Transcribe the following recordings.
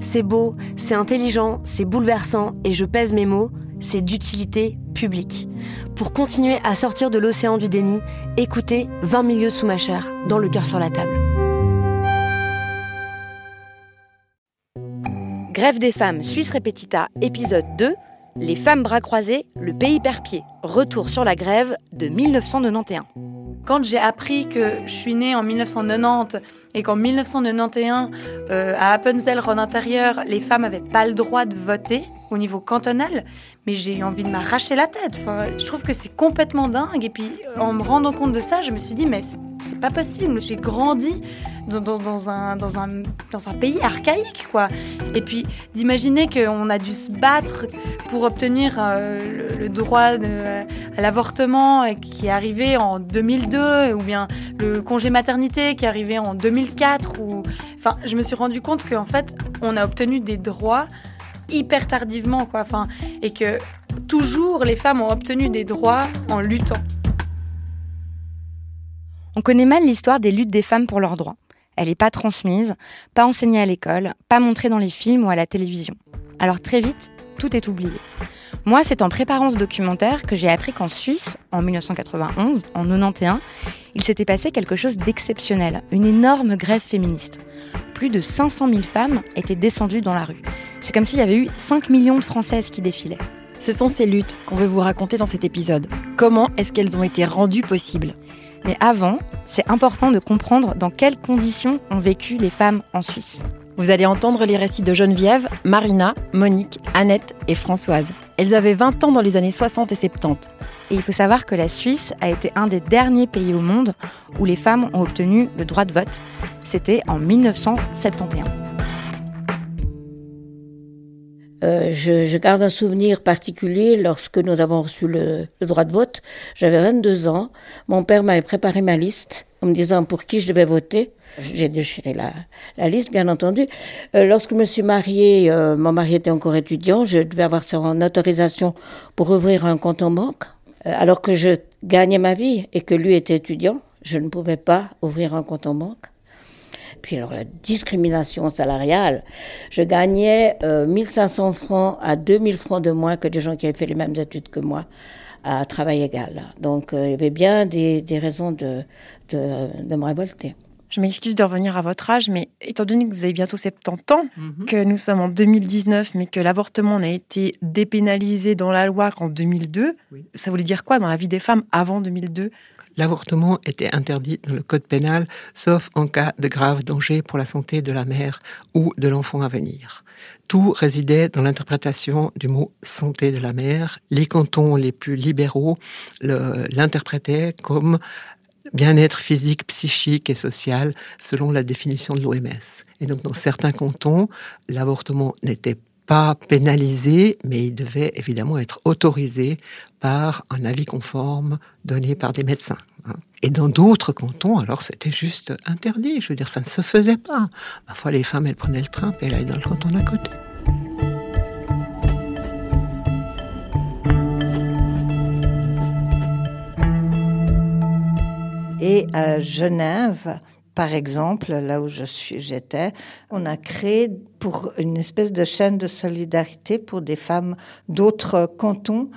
C'est beau, c'est intelligent, c'est bouleversant, et je pèse mes mots, c'est d'utilité publique. Pour continuer à sortir de l'océan du déni, écoutez 20 milieux sous ma chair, dans le cœur sur la table. Grève des femmes Suisse Repetita, épisode 2, Les femmes bras croisés, le pays perd-pied. Retour sur la grève de 1991. Quand j'ai appris que je suis née en 1990 et qu'en 1991, euh, à Appenzell, Rhône intérieur, les femmes n'avaient pas le droit de voter au niveau cantonal, mais j'ai eu envie de m'arracher la tête. Enfin, je trouve que c'est complètement dingue. Et puis, en me rendant compte de ça, je me suis dit, mais pas possible. J'ai grandi dans, un, dans, un, dans un pays archaïque, quoi. Et puis, d'imaginer qu'on a dû se battre pour obtenir euh, le, droit de, à l'avortement qui est arrivé en 2002, ou bien le congé maternité qui est arrivé en 2004. Ou... Enfin, je me suis rendu compte qu'en fait, on a obtenu des droits hyper tardivement, quoi. Enfin, et que toujours les femmes ont obtenu des droits en luttant. On connaît mal l'histoire des luttes des femmes pour leurs droits. Elle n'est pas transmise, pas enseignée à l'école, pas montrée dans les films ou à la télévision. Alors très vite, tout est oublié. Moi, c'est en préparant ce documentaire que j'ai appris qu'en Suisse, en 1991, en 91, il s'était passé quelque chose d'exceptionnel, une énorme grève féministe. Plus de 500 000 femmes étaient descendues dans la rue. C'est comme s'il y avait eu 5 millions de Françaises qui défilaient. Ce sont ces luttes qu'on veut vous raconter dans cet épisode. Comment est-ce qu'elles ont été rendues possibles? Mais avant, c'est important de comprendre dans quelles conditions ont vécu les femmes en Suisse. Vous allez entendre les récits de Geneviève, Marina, Monique, Annette et Françoise. Elles avaient 20 ans dans les années 60 et 70. Et il faut savoir que la Suisse a été un des derniers pays au monde où les femmes ont obtenu le droit de vote. C'était en 1971. Euh, je, garde un souvenir particulier lorsque nous avons reçu le, droit de vote. J'avais 22 ans. Mon père m'avait préparé ma liste en me disant pour qui je devais voter. J'ai déchiré la, la, liste, bien entendu. Euh, lorsque je me suis mariée, euh, mon mari était encore étudiant. Je devais avoir son autorisation pour ouvrir un compte en banque. alors que je gagnais ma vie et que lui était étudiant, je ne pouvais pas ouvrir un compte en banque. Puis alors la discrimination salariale, je gagnais 1500 euh, francs à 2000 francs de moins que des gens qui avaient fait les mêmes études que moi à travail égal. Donc euh, il y avait bien des, raisons de, de, me révolter. Je m'excuse de revenir à votre âge, mais étant donné que vous avez bientôt 70 ans, mhm. que nous sommes en 2019, mais que l'avortement n'a été dépénalisé dans la loi qu'en 2002, ça voulait dire quoi dans la vie des femmes avant 2002 L'avortement était interdit dans le code pénal, sauf en cas de grave danger pour la santé de la mère ou de l'enfant à venir. Tout résidait dans l'interprétation du mot santé de la mère. Les cantons les plus libéraux l'interprétaient comme bien-être physique, psychique et social selon la définition de l'OMS. Et donc dans certains cantons, l'avortement n'était pas pénalisé, mais il devait évidemment être autorisé par un avis conforme donné par des médecins. Et dans d'autres cantons, alors c'était juste interdit. Je veux dire, ça ne se faisait pas. Parfois, les femmes, elles prenaient le train et elles allaient dans le canton d'à côté. Et à Genève, par exemple, là où je suis, j'étais, on a créé pour une espèce de chaîne de solidarité pour des femmes d'autres cantons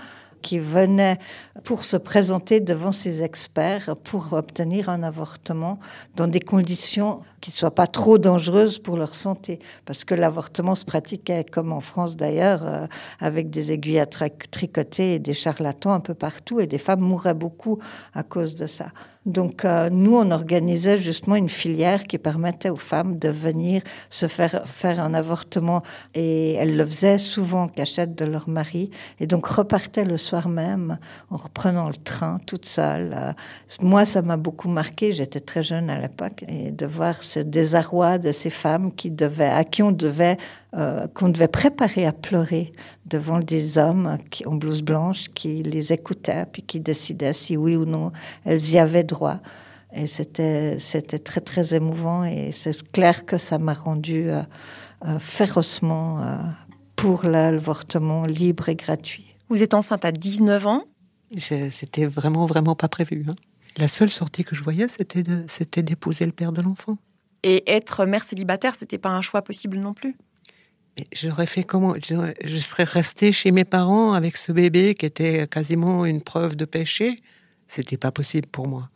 qui venaient pour se présenter devant ces experts pour obtenir un avortement dans des conditions qui ne soient pas trop dangereuses pour leur santé. Parce que l'avortement se pratiquait, comme en France d'ailleurs, euh, avec des aiguilles à tricoter et des charlatans un peu partout, et des femmes mouraient beaucoup à cause de ça. Donc euh, nous, on organisait justement une filière qui permettait aux femmes de venir se faire faire un avortement et elles le faisaient souvent en cachette de leur mari et donc repartaient le soir même en reprenant le train toute seule. Euh, moi, ça m'a beaucoup marqué. J'étais très jeune à l'époque et de voir ce désarroi de ces femmes qui devaient, à qui on devait euh, qu'on devait préparer à pleurer devant des hommes qui, en blouse blanche qui les écoutaient puis qui décidaient si oui ou non elles y avaient droit. Et c'était, c'était très, très émouvant et c'est clair que ça m'a rendu euh, euh, férocement pour l'avortement libre et gratuit. Vous êtes enceinte à 19 ans C'était vraiment, vraiment pas prévu. Hein. La seule sortie que je voyais, c'était d'épouser le père de l'enfant. Et être mère célibataire, c'était pas un choix possible non plus J'aurais fait comment? Je serais restée chez mes parents avec ce bébé qui était quasiment une preuve de péché. C'était pas possible pour moi.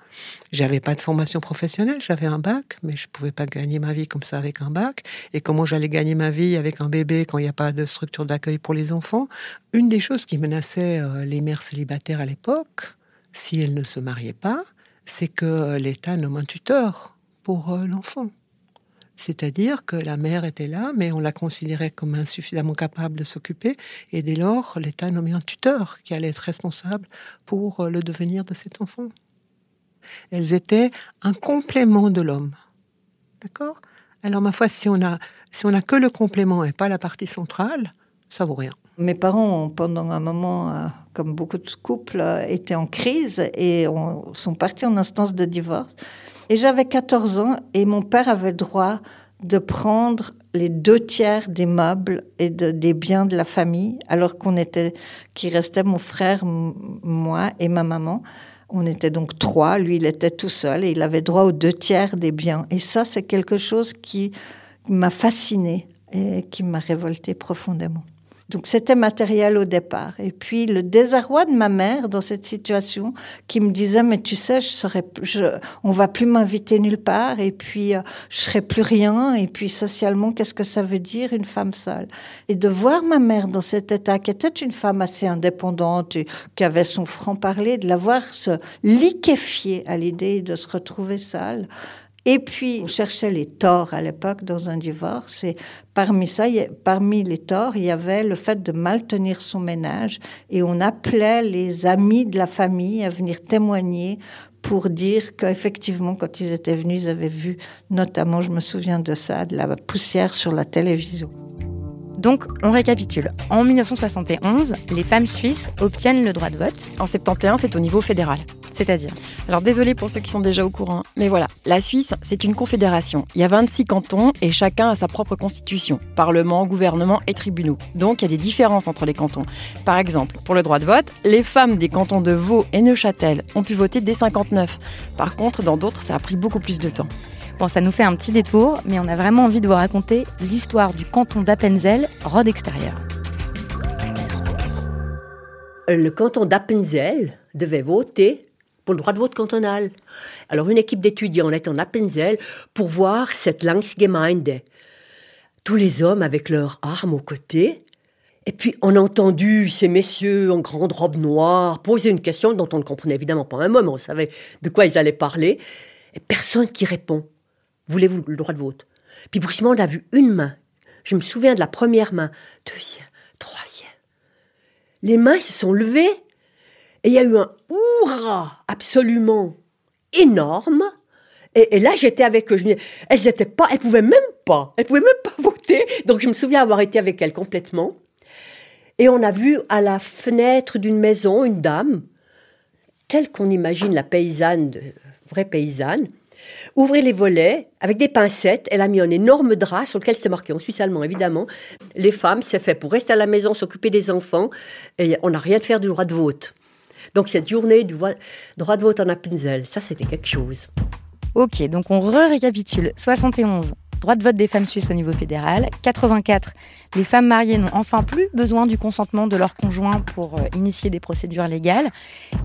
J'avais pas de formation professionnelle, j'avais un bac, mais je pouvais pas gagner ma vie comme ça avec un bac. Et comment j'allais gagner ma vie avec un bébé quand il n'y a pas de structure d'accueil pour les enfants? Une des choses qui menaçait euh, les mères célibataires à l'époque, si elles ne se mariaient pas, c'est que l'État nomme un tuteur pour euh, l'enfant. C'est-à-dire que la mère était là, mais on la considérait comme insuffisamment capable de s'occuper, et dès lors, l'État nommait un tuteur qui allait être responsable pour euh, le devenir de cet enfant. Elles étaient un complément de l'homme. D'accord? Alors, ma foi, si on a, si on a que le complément et pas la partie centrale, ça vaut rien. Mes parents, pendant un moment, euh, comme beaucoup de couples, euh, étaient en crise et sont partis en instance de divorce. Et j'avais 14 ans et mon père avait droit de prendre les deux tiers des meubles et des biens de la famille, alors qu'on était, qui restait mon frère, moi et ma maman. On était donc trois, lui il était tout seul et il avait droit aux deux tiers des biens. Et ça, c'est quelque chose qui m'a fasciné et qui m'a révolté profondément. Donc c'était matériel au départ. Et puis le désarroi de ma mère dans cette situation qui me disait mais tu sais je serais je, on va plus m'inviter nulle part et puis euh, je serai plus rien et puis socialement qu'est-ce que ça veut dire une femme seule? Et de voir ma mère dans cet état qui était une femme assez indépendante qui avait son franc parler de la voir se liquéfier à l'idée de se retrouver seule et puis, on cherchait les torts à l'époque dans un divorce. Et parmi ça, parmi les torts, il y avait le fait de mal tenir son ménage. Et on appelait les amis de la famille à venir témoigner pour dire qu'effectivement, quand ils étaient venus, ils avaient vu, notamment, je me souviens de ça, de la poussière sur la télévision. Donc, on récapitule. En 1971, les femmes suisses obtiennent le droit de vote. En 71, c'est au niveau fédéral. C'est-à-dire Alors, désolé pour ceux qui sont déjà au courant, mais voilà, la Suisse, c'est une confédération. Il y a 26 cantons et chacun a sa propre constitution, parlement, gouvernement et tribunaux. Donc, il y a des différences entre les cantons. Par exemple, pour le droit de vote, les femmes des cantons de Vaud et Neuchâtel ont pu voter dès 59. Par contre, dans d'autres, ça a pris beaucoup plus de temps. Bon, ça nous fait un petit détour, mais on a vraiment envie de vous raconter l'histoire du canton d'Appenzell, Rhodes extérieur. Le canton d'Appenzell devait voter pour le droit de vote cantonal. Alors une équipe d'étudiants est en Appenzell pour voir cette Langsgemeinde. Tous les hommes avec leurs armes aux côtés. Et puis on a entendu ces messieurs en grande robe noire poser une question dont on ne comprenait évidemment pas un mot, on savait de quoi ils allaient parler. Et personne qui répond. Voulez-vous le droit de vote? Puis brusquement, on a vu une main. Je me souviens de la première main, deuxième, troisième. Les mains se sont levées et il y a eu un hurrah absolument énorme. Et, là, j'étais avec eux. Elles étaient pas, elles pouvaient même pas, elles pouvaient même pas voter. Donc je me souviens avoir été avec elles complètement. Et on a vu à la fenêtre d'une maison une dame, telle qu'on imagine la paysanne, vraie paysanne, ouvrir les volets avec des pincettes. Elle a mis un énorme drap sur lequel c'était marqué en suisse allemand, évidemment. Les femmes, c'est fait pour rester à la maison, s'occuper des enfants, et on n'a rien de faire du droit de vote. Donc cette journée du droit de vote en Appenzell, ça c'était quelque chose. Ok, donc on re-récapitule. 71, droit de vote des femmes suisses au niveau fédéral. 84, les femmes mariées n'ont enfin plus besoin du consentement de leur conjoint pour euh, initier des procédures légales.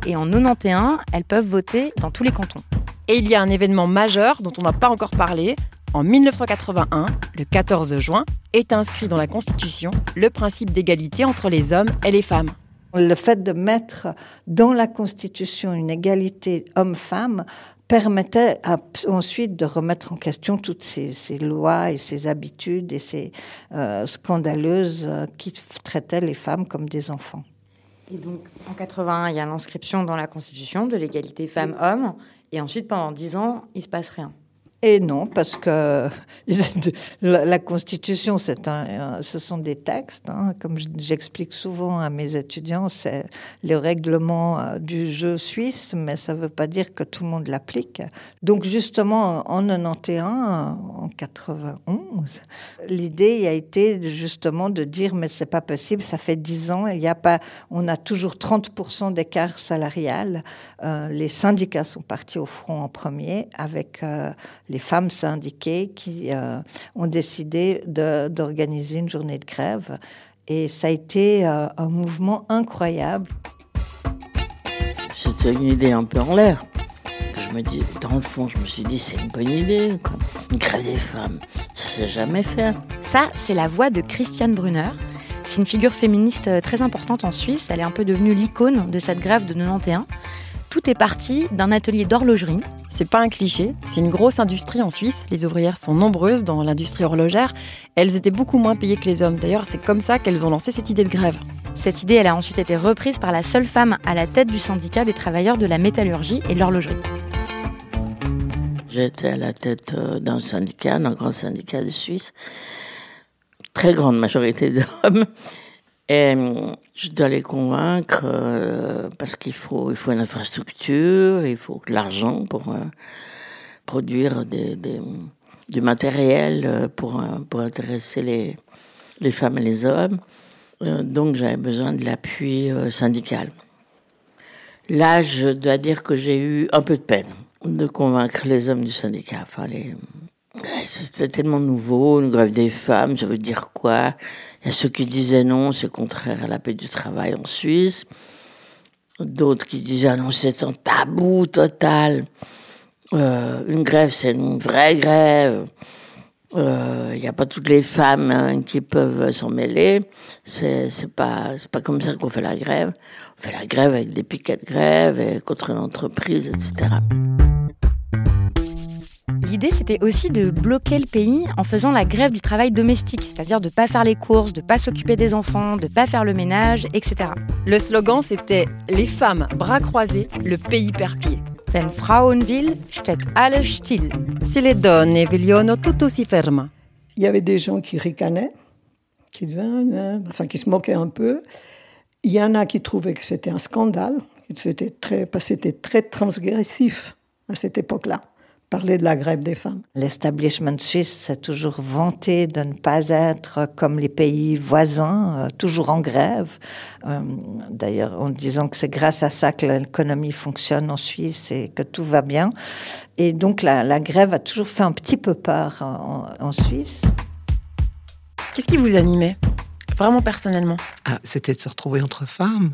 Et en 91, elles peuvent voter dans tous les cantons. Et il y a un événement majeur dont on n'a pas encore parlé. En 1981, le 14 juin, est inscrit dans la Constitution le principe d'égalité entre les hommes et les femmes. Le fait de mettre dans la Constitution une égalité homme-femme permettait ensuite de remettre en question toutes ces, lois et ces habitudes et ces euh, scandaleuses qui traitaient les femmes comme des enfants. Et donc, en 81, il y a l'inscription dans la Constitution de l'égalité femmes-hommes. Et ensuite, pendant dix ans, il se passe rien. Et non, parce que la, Constitution, un, ce sont des textes. Hein. Comme j'explique souvent à mes étudiants, c'est le règlement euh, du jeu suisse, mais ça ne veut pas dire que tout le monde l'applique. Donc justement, en 91, en 91, l'idée a été justement de dire, mais c'est pas possible, ça fait 10 ans, il y a pas, on a toujours 30% d'écart salarial. Euh, les syndicats sont partis au front en premier avec euh, les femmes syndiquées qui euh, ont décidé d'organiser une journée de grève. Et ça a été euh, un mouvement incroyable. C'était une idée un peu en l'air. Je me dis, dans le fond, je me suis dit, c'est une bonne idée. Une grève des femmes, ça s'est jamais fait. Ça, c'est la voix de Christiane Brunner. C'est une figure féministe euh, très importante en Suisse. Elle est un peu devenue l'icône de cette grève de 91. Tout est parti d'un atelier d'horlogerie. C'est pas un cliché, c'est une grosse industrie en Suisse. Les ouvrières sont nombreuses dans l'industrie horlogère. Elles étaient beaucoup moins payées que les hommes. D'ailleurs, c'est comme ça qu'elles ont lancé cette idée de grève. Cette idée, elle a ensuite été reprise par la seule femme à la tête du syndicat des travailleurs de la métallurgie et de l'horlogerie. J'étais à la tête euh, d'un syndicat, d'un grand syndicat de Suisse. Très grande majorité d'hommes. Et euh, je dois les convaincre euh, parce qu'il faut, il faut une infrastructure, il faut de l'argent pour euh, produire du matériel pour, pour intéresser les, les femmes et les hommes. donc j'avais besoin de l'appui syndical. Là, je dois dire que j'ai eu un peu de peine de convaincre les hommes du syndicat. Enfin. C'était tellement nouveau, une grève des femmes, ça veut dire quoi? Il y a ceux qui disaient non, c'est contraire à la paix du travail en Suisse. D'autres qui disaient ah non, c'est un tabou total. Euh, une grève, c'est une vraie grève. Euh, il n'y a pas toutes les femmes hein, qui peuvent s'en mêler. C'est, pas, pas comme ça qu'on fait la grève. On fait la grève avec des piquets de grève et contre l'entreprise, etc. L'idée, c'était aussi de bloquer le pays en faisant la grève du travail domestique, c'est-à-dire de ne pas faire les courses, de ne pas s'occuper des enfants, de ne pas faire le ménage, etc. Le slogan, c'était Les femmes, bras croisés, le pays perd pied. Wenn Frauen will, steht alles still. Si les donne vogliono tutto si ferma. Il y avait des gens qui ricanaient, qui, enfin, qui se moquaient un peu. Il y en a qui trouvaient que c'était un scandale, c'était très, parce que c'était très transgressif à cette époque-là parler de la grève des femmes. L'establishment suisse s'est toujours vanté de ne pas être comme les pays voisins, euh, toujours en grève. Euh, d'ailleurs, en disant que c'est grâce à ça que l'économie fonctionne en Suisse et que tout va bien. Et donc la, grève a toujours fait un petit peu peur en, Suisse. Qu'est-ce qui vous animait, vraiment personnellement? Ah, C'était de se retrouver entre femmes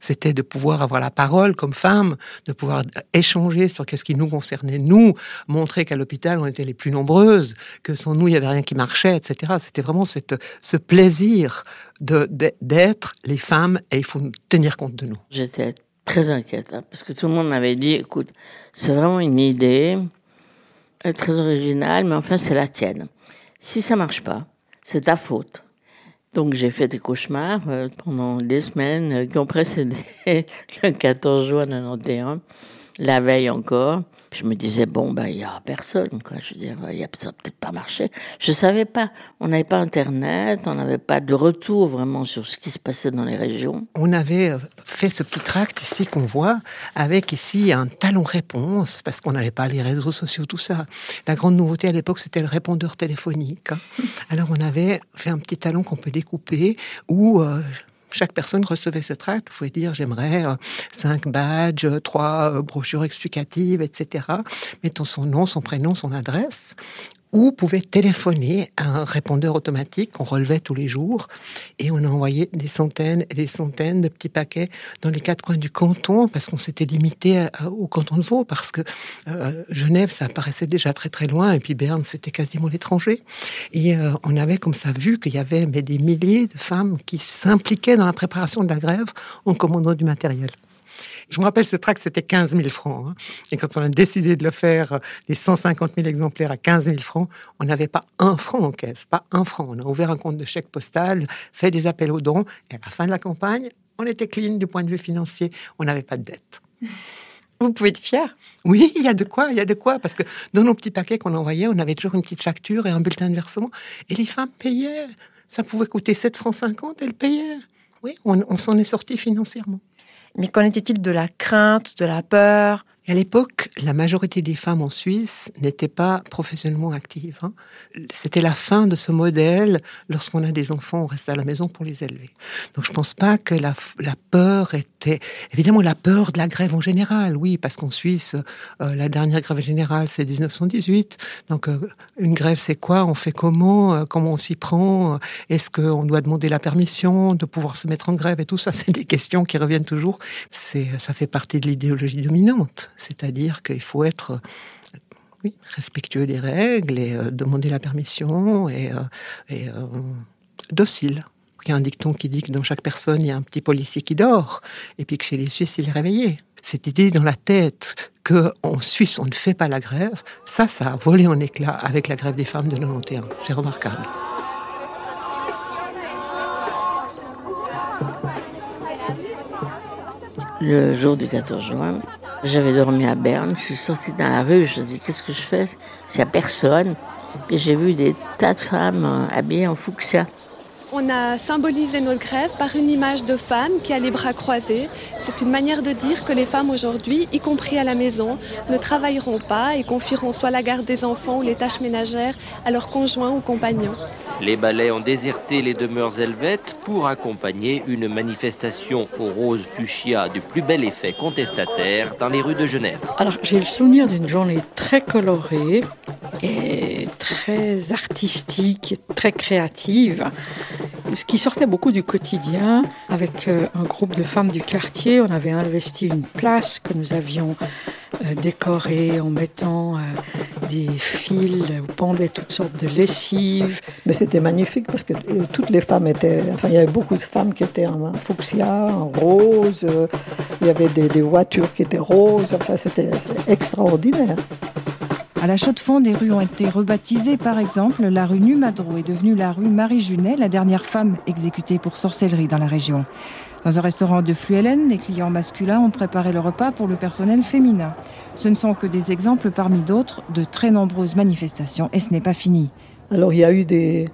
c'était de pouvoir avoir la parole comme femme, de pouvoir échanger sur qu'est-ce qui nous concernait, nous, montrer qu'à l'hôpital, on était les plus nombreuses, que sans nous, il n'y avait rien qui marchait, etc. C'était vraiment ce plaisir d'être les femmes et il faut tenir compte de nous. J'étais très inquiète hein, parce que tout le monde m'avait dit, écoute, c'est vraiment une idée, elle est très originale, mais enfin, c'est la tienne. Si ça marche pas, c'est ta faute. Donc j'ai fait des cauchemars euh, pendant des semaines euh, qui ont précédé le 14 juin 91, la veille encore. Je me disais, bon, bah, il n'y aura personne, quoi. Je veux dire, y a, ça peut-être pas marché. Je savais pas. On n'avait pas Internet, on n'avait pas de retour vraiment sur ce qui se passait dans les régions. On avait euh, fait ce petit tract ici qu'on voit, avec ici un talon réponse, parce qu'on n'avait pas les réseaux sociaux, tout ça. La grande nouveauté à l'époque, c'était le répondeur téléphonique. Hein. Alors on avait fait un petit talon qu'on peut découper, où euh, chaque personne recevait ce tract. Vous pouvez dire j'aimerais euh, cinq badges, trois euh, brochures explicatives, etc. Mettant son nom, son prénom, son adresse. Ou pouvait téléphoner à un répondeur automatique qu'on relevait tous les jours et on a envoyé des centaines et des centaines de petits paquets dans les quatre coins du canton parce qu'on s'était limité au canton de Vaud parce que euh, Genève ça paraissait déjà très très loin et puis Berne c'était quasiment l'étranger et euh, on avait comme ça vu qu'il y avait mais, des milliers de femmes qui s'impliquaient dans la préparation de la grève en commandant du matériel. Je me rappelle ce tract, c'était 15 000 francs. Hein. Et quand on a décidé de le faire, les 150 000 exemplaires à 15 000 francs, on n'avait pas un franc en caisse, pas un franc. On a ouvert un compte de chèque postal, fait des appels aux dons, et à la fin de la campagne, on était clean du point de vue financier. On n'avait pas de dette. Vous pouvez être fier. Oui, il y a de quoi, il y a de quoi, parce que dans nos petits paquets qu'on envoyait, on avait toujours une petite facture et un bulletin de versement, et les femmes payaient. Ça pouvait coûter 7 francs 50, elles payaient. Oui, on, on s'en est sorti financièrement. Mais qu'en était-il de la crainte, de la peur? À l'époque, la majorité des femmes en Suisse n'étaient pas professionnellement actives. Hein. C'était la fin de ce modèle. Lorsqu'on a des enfants, on reste à la maison pour les élever. Donc je ne pense pas que la, peur était... Évidemment, la peur de la grève en général, oui, parce qu'en Suisse, euh, la dernière grève générale, c'est 1918. Donc euh, une grève, c'est quoi? On fait comment? Euh, Comment on s'y prend? Est-ce qu'on doit demander la permission de pouvoir se mettre en grève? Et tout ça, c'est des questions qui reviennent toujours. Ça fait partie de l'idéologie dominante c'est-à-dire qu'il faut être respectueux des règles et euh, demander la permission et, euh, euh, docile. Il y a un dicton qui dit que dans chaque personne, il y a un petit policier qui dort, et puis que chez les Suisses, il est réveillé. Cette idée dans la tête qu'en Suisse, on ne fait pas la grève, ça, ça a volé en éclats avec la grève des femmes de 91. C'est remarquable. Le jour du 14 juin, j'avais dormi à Berne, je suis sortie dans la rue, je me dis qu'est-ce que je fais? S'il n'y a personne. Et j'ai vu des tas de femmes euh, habillées en fuchsia. On a symbolisé notre grève par une image de femme qui a les bras croisés. C'est une manière de dire que les femmes aujourd'hui, y compris à la maison, ne travailleront pas et confieront soit la garde des enfants ou les tâches ménagères à leurs conjoints ou compagnons. Les ballets ont déserté les demeures helvètes pour accompagner une manifestation au rose fuchsia du plus bel effet contestataire dans les rues de Genève. Alors j'ai le souvenir d'une journée très colorée et très artistique, très créative, ce qui sortait beaucoup du quotidien. Avec euh, un groupe de femmes du quartier, on avait investi une place que nous avions euh, décorée en mettant euh, des fils où pendaient toutes sortes de lessives. Mais c'était magnifique parce que toutes les femmes étaient, enfin il y avait beaucoup de femmes qui étaient en fuchsia, en rose, il y avait des, des voitures qui étaient roses, enfin c'était extraordinaire. À la Chaux-de-Fonds, des rues ont été rebaptisées. Par exemple, la rue Numadro est devenue la rue Marie Junet, la dernière femme exécutée pour sorcellerie dans la région. Dans un restaurant de Fluellen, les clients masculins ont préparé le repas pour le personnel féminin. Ce ne sont que des exemples parmi d'autres de très nombreuses manifestations et ce n'est pas fini. Alors il y a eu des,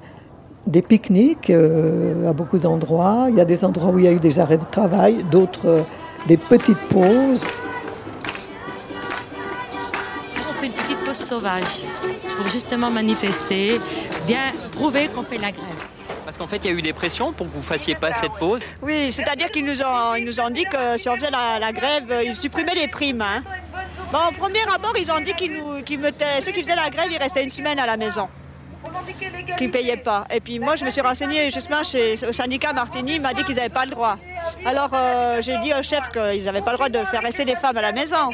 pique-niques euh, à beaucoup d'endroits. Il y a des endroits où il y a eu des arrêts de travail, d'autres euh, des petites pauses. Sauvage pour justement manifester, bien prouver qu'on fait la grève. Parce qu'en fait, il y a eu des pressions pour que vous fassiez pas cette pause. Oui, c'est-à-dire qu'ils nous ont, ils nous ont dit que si on faisait la, grève, ils supprimaient les primes. Hein. Bon, au premier abord, ils ont dit qu'ils nous, qu'ils mettaient, ceux qui faisaient la grève, ils restaient une semaine à la maison qui ne payaient pas. Et puis moi, je me suis renseignée justement chez, au syndicat Martini, il m'a dit qu'ils n'avaient pas le droit. Alors euh, j'ai dit au chef qu'ils n'avaient pas le droit de faire rester les femmes à la maison.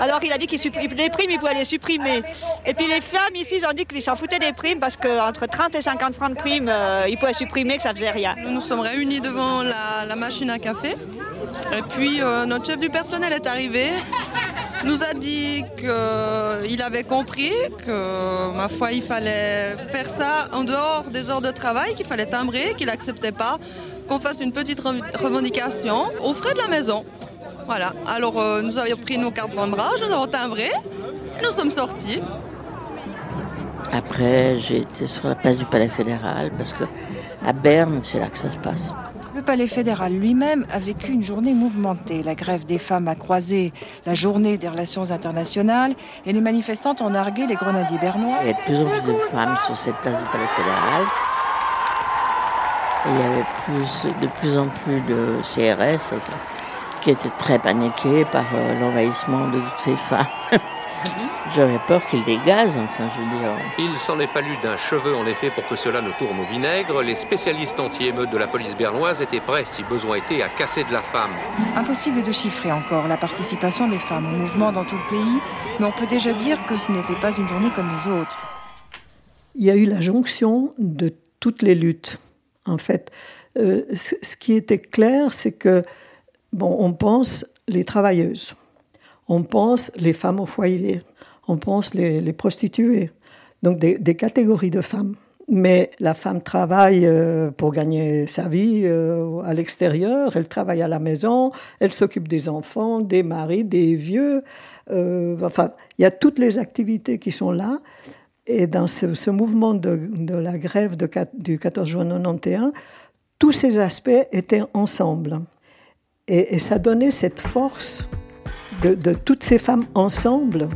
Alors il a dit qu'ils les primes, ils pouvaient les supprimer. Et puis les femmes ici, ils ont dit qu'ils s'en foutaient des primes parce qu'entre 30 et 50 francs de primes, euh, ils pouvaient supprimer, que ça faisait rien. Nous nous sommes réunis devant la, machine à café. Et puis euh, notre chef du personnel est arrivé nous a dit qu'il avait compris que, ma foi, il fallait faire ça en dehors des heures de travail, qu'il fallait timbrer, qu'il n'acceptait pas qu'on fasse une petite revendication aux frais de la maison. Voilà. Alors, euh, nous avions pris nos cartes d'embrage, nous avons timbré, nous sommes sortis. Après, j'ai été sur la place du Palais fédéral parce que à Berne, c'est là que ça se passe. Le Palais fédéral lui-même a vécu une journée mouvementée. La grève des femmes a croisé la journée des relations internationales et les manifestantes ont nargué les grenadiers bernois. Il y avait de plus en plus de femmes sur cette place du Palais fédéral. il y avait de plus en plus de CRS qui étaient très paniqués par euh, l'envahissement de toutes ces femmes. J'avais peur qu'il gaze, enfin, je veux dire. Il s'en est fallu d'un cheveu, en effet, pour que cela ne tourne au vinaigre. Les spécialistes anti-émeutes de la police bernoise étaient prêts, si besoin était, à casser de la femme. Impossible de chiffrer encore la participation des femmes au mouvement dans tout le pays, mais on peut déjà dire que ce n'était pas une journée comme les autres. Il y a eu la jonction de toutes les luttes, en fait. Euh, ce qui était clair, c'est que, bon, on pense les travailleuses, on pense les femmes au foyer, on pense les, prostituées, donc des, catégories de femmes. Mais la femme travaille euh, pour gagner sa vie euh, à l'extérieur, elle travaille à la maison, elle s'occupe des enfants, des maris, des vieux. Euh, enfin, il y a toutes les activités qui sont là. Et dans ce, mouvement de, la grève du 14 juin 1991, tous ces aspects étaient ensemble. et ça donnait cette force de, toutes ces femmes ensemble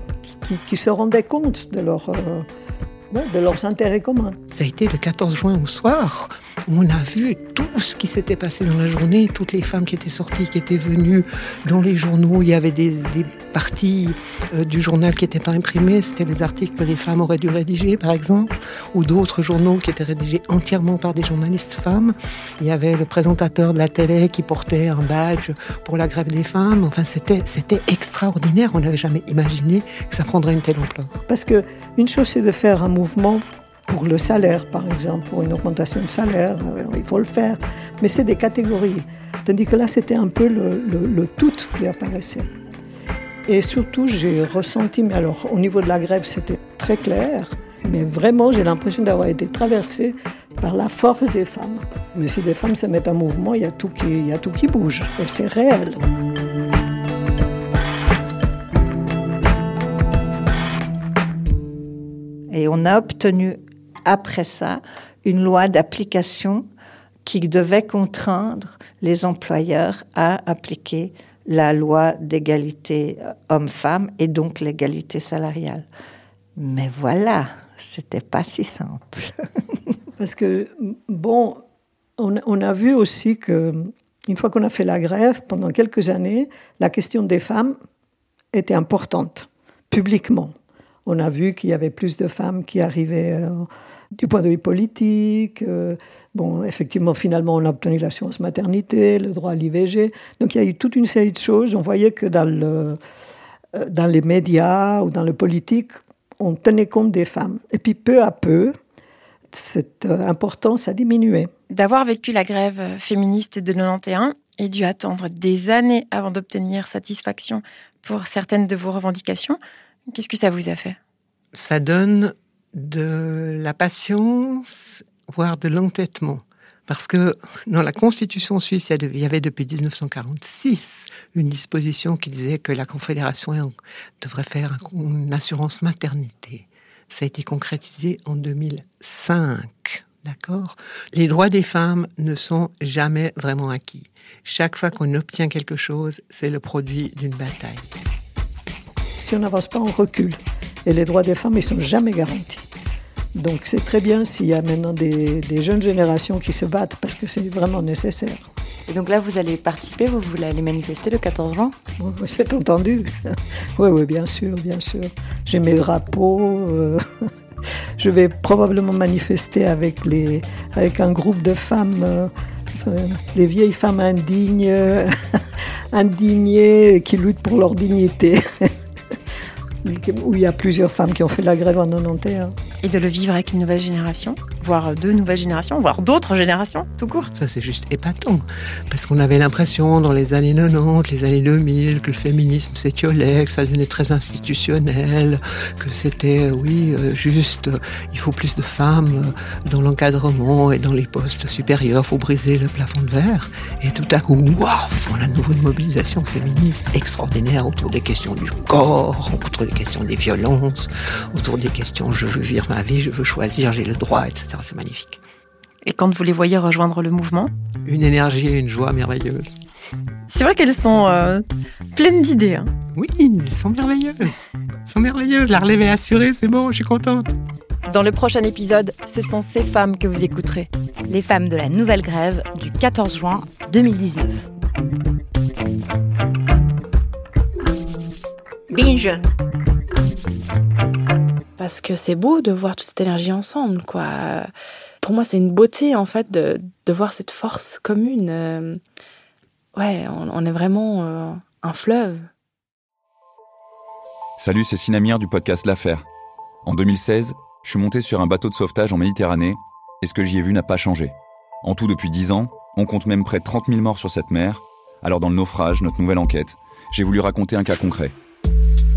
qui, se rendaient compte de, leur, euh, de leurs intérêts communs. Ça a été le 14 juin au soir on a vu tout ce qui s'était passé dans la journée, toutes les femmes qui étaient sorties, qui étaient venues dans les journaux. Il y avait des, parties euh, du journal qui n'étaient pas imprimées. C'était les articles que les femmes auraient dû rédiger, par exemple, ou d'autres journaux qui étaient rédigés entièrement par des journalistes femmes. Il y avait le présentateur de la télé qui portait un badge pour la grève des femmes. Enfin, c'était, c'était extraordinaire. On n'avait jamais imaginé que ça prendrait une telle ampleur. Parce que une chose, c'est de faire un mouvement pour le salaire, par exemple, pour une augmentation de salaire, euh, il faut le faire. Mais c'est des catégories. Tandis que là, c'était un peu le, tout qui apparaissait. Et surtout, j'ai ressenti, mais alors au niveau de la grève, c'était très clair, mais vraiment, j'ai l'impression d'avoir été traversée par la force des femmes. Mais si des femmes se mettent en mouvement, il y a tout qui, il y a tout qui bouge, et c'est réel. On a obtenu après ça une loi d'application qui devait contraindre les employeurs à appliquer la loi d'égalité homme-femme et donc l'égalité salariale. Mais voilà, c'était pas si simple. Parce que, bon, on, on, a vu aussi que, une fois qu'on a fait la grève, pendant quelques années, la question des femmes était importante, publiquement. On a vu qu'il y avait plus de femmes qui arrivaient euh, du point de vue politique. Euh, bon, effectivement, finalement, on a obtenu l'assurance maternité, le droit à l'IVG. Donc il y a eu toute une série de choses. On voyait que dans, euh, dans les médias ou dans le politique, on tenait compte des femmes. Et puis peu à peu, cette importance a diminué. D'avoir vécu la grève féministe de 91 et dû attendre des années avant d'obtenir satisfaction pour certaines de vos revendications, qu'est-ce que ça vous a fait? Ça donne de la patience, voire de l'entêtement. Parce que dans la Constitution suisse, il y avait depuis 1946 une disposition qui disait que la Confédération devrait faire une assurance maternité. Ça a été concrétisé en 2005. D'accord? Les droits des femmes ne sont jamais vraiment acquis. Chaque fois qu'on obtient quelque chose, c'est le produit d'une bataille. Si on n'avance pas, on recule. Et les droits des femmes, ils sont jamais garantis. Donc c'est très bien s'il y a maintenant des, jeunes générations qui se battent parce que c'est vraiment nécessaire. Et donc là, vous allez participer, vous voulez aller manifester le 14 juin? Oui, c'est entendu. oui, oui, bien sûr, bien sûr. J'ai mes drapeaux. Euh, je vais probablement manifester avec, les, avec un groupe de femmes, euh, les vieilles femmes indignes, indignées qui luttent pour leur dignité. Où il y a plusieurs femmes qui ont fait la grève en 91. Et de le vivre avec une nouvelle génération, voire deux nouvelles générations, voire d'autres générations, tout court. Ça, c'est juste épatant. Parce qu'on avait l'impression, dans les années 90, les années 2000, que le féminisme s'étiolait, que ça devenait très institutionnel, que c'était, oui, euh, juste, il faut plus de femmes dans l'encadrement et dans les postes supérieurs, il faut briser le plafond de verre. Et tout à coup, waouh, voilà de nouveau une mobilisation féministe extraordinaire autour des questions du corps, autour des questions des violences, autour des questions je veux vivre ma vie, je veux choisir, j'ai le droit, etc. C'est magnifique. Et quand vous les voyez rejoindre le mouvement? Une énergie et une joie merveilleuses. C'est vrai qu'elles sont euh, pleines d'idées. Hein. Oui, elles sont merveilleuses. Elles sont merveilleuses. La relève est assurée, c'est bon, je suis contente. Dans le prochain épisode, ce sont ces femmes que vous écouterez. Les femmes de la nouvelle grève du 14 juin 2019. Binge parce que c'est beau de voir toute cette énergie ensemble, quoi. Pour moi, c'est une beauté, en fait, de, voir cette force commune. Euh, ouais, on, est vraiment euh, un fleuve. Salut, c'est Sinamir du podcast L'Affaire. En 2016, je suis monté sur un bateau de sauvetage en Méditerranée et ce que j'y ai vu n'a pas changé. En tout, depuis 10 ans, on compte même près de 30 000 morts sur cette mer. Alors, dans le naufrage, notre nouvelle enquête, j'ai voulu raconter un cas concret.